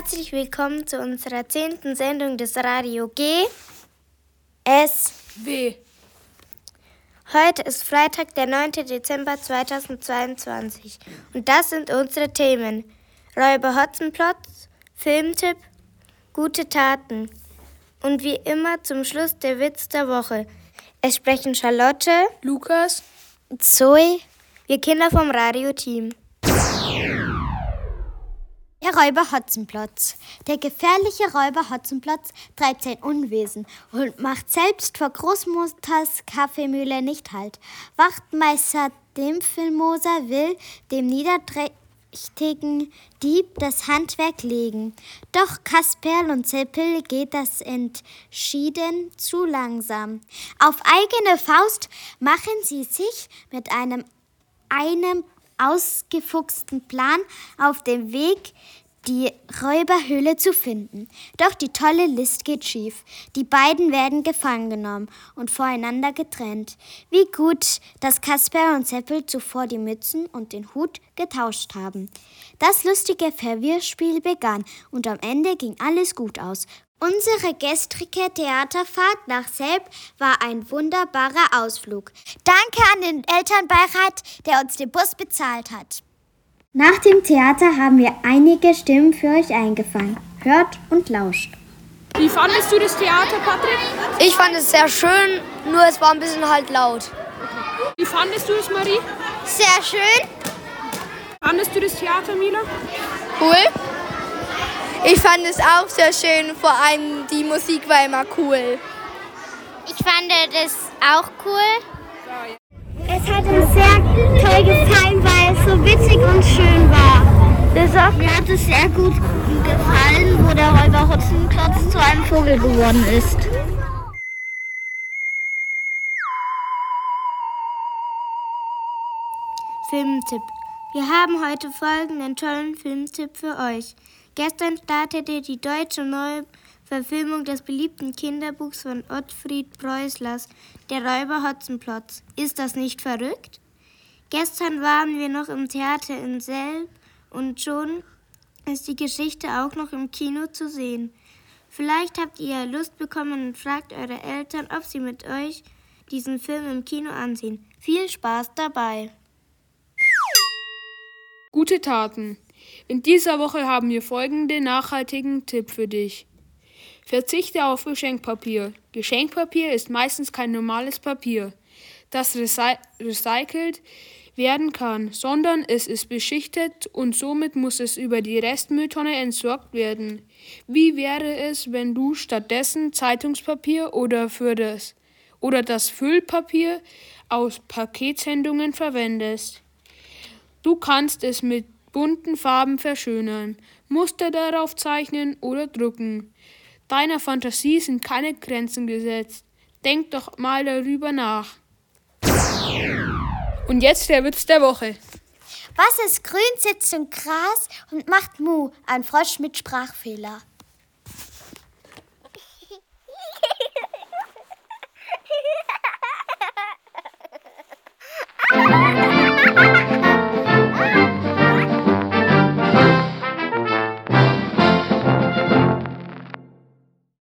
Herzlich willkommen zu unserer zehnten Sendung des Radio G. S. W. Heute ist Freitag, der 9. Dezember 2022 und das sind unsere Themen. Räuber Hotzenplotz, Filmtipp, gute Taten und wie immer zum Schluss der Witz der Woche. Es sprechen Charlotte, Lukas, Zoe, wir Kinder vom Radioteam. Der Räuber Hotzenplotz. Der gefährliche Räuber Hotzenplotz treibt sein Unwesen und macht selbst vor Großmutters Kaffeemühle nicht Halt. Wachtmeister Dimpfelmoser will dem niederträchtigen Dieb das Handwerk legen. Doch Kasperl und Seppel geht das entschieden zu langsam. Auf eigene Faust machen sie sich mit einem, einem ausgefuchsten Plan auf dem Weg, die Räuberhöhle zu finden. Doch die tolle List geht schief. Die beiden werden gefangen genommen und voreinander getrennt. Wie gut, dass Kasper und Seppel zuvor die Mützen und den Hut getauscht haben. Das lustige Verwirrspiel begann und am Ende ging alles gut aus. Unsere gestrige Theaterfahrt nach Selb war ein wunderbarer Ausflug. Danke an den Elternbeirat, der uns den Bus bezahlt hat. Nach dem Theater haben wir einige Stimmen für euch eingefangen. Hört und lauscht. wie fandest du das Theater, Patrick? Ich fand es sehr schön, nur es war ein bisschen halt laut. Wie fandest du es, Marie? Sehr schön. Fandest du das Theater, Mila? Cool. Ich fand es auch sehr schön, vor allem die Musik war immer cool. Ich fand das auch cool. Es hat uns sehr toll gefallen, weil es so witzig und schön war. Mir hat es sehr gut gefallen, wo der Räuber Hotzenplotz zu einem Vogel geworden ist. Filmtipp. Wir haben heute folgenden tollen Filmtipp für euch. Gestern startete die deutsche Neuverfilmung des beliebten Kinderbuchs von Ottfried Preußlers, Der Räuber Hotzenplotz. Ist das nicht verrückt? Gestern waren wir noch im Theater in Selb und schon ist die Geschichte auch noch im Kino zu sehen. Vielleicht habt ihr Lust bekommen und fragt eure Eltern, ob sie mit euch diesen Film im Kino ansehen. Viel Spaß dabei! Gute Taten. In dieser Woche haben wir folgende nachhaltigen Tipp für dich. Verzichte auf Geschenkpapier. Geschenkpapier ist meistens kein normales Papier, das recy recycelt werden kann, sondern es ist beschichtet und somit muss es über die Restmülltonne entsorgt werden. Wie wäre es, wenn du stattdessen Zeitungspapier oder für das oder das Füllpapier aus Paketsendungen verwendest? Du kannst es mit bunten Farben verschönern, Muster darauf zeichnen oder drucken. Deiner Fantasie sind keine Grenzen gesetzt. Denk doch mal darüber nach. Und jetzt der Witz der Woche. Was ist grün, sitzt im Gras und macht Mu? Ein Frosch mit Sprachfehler.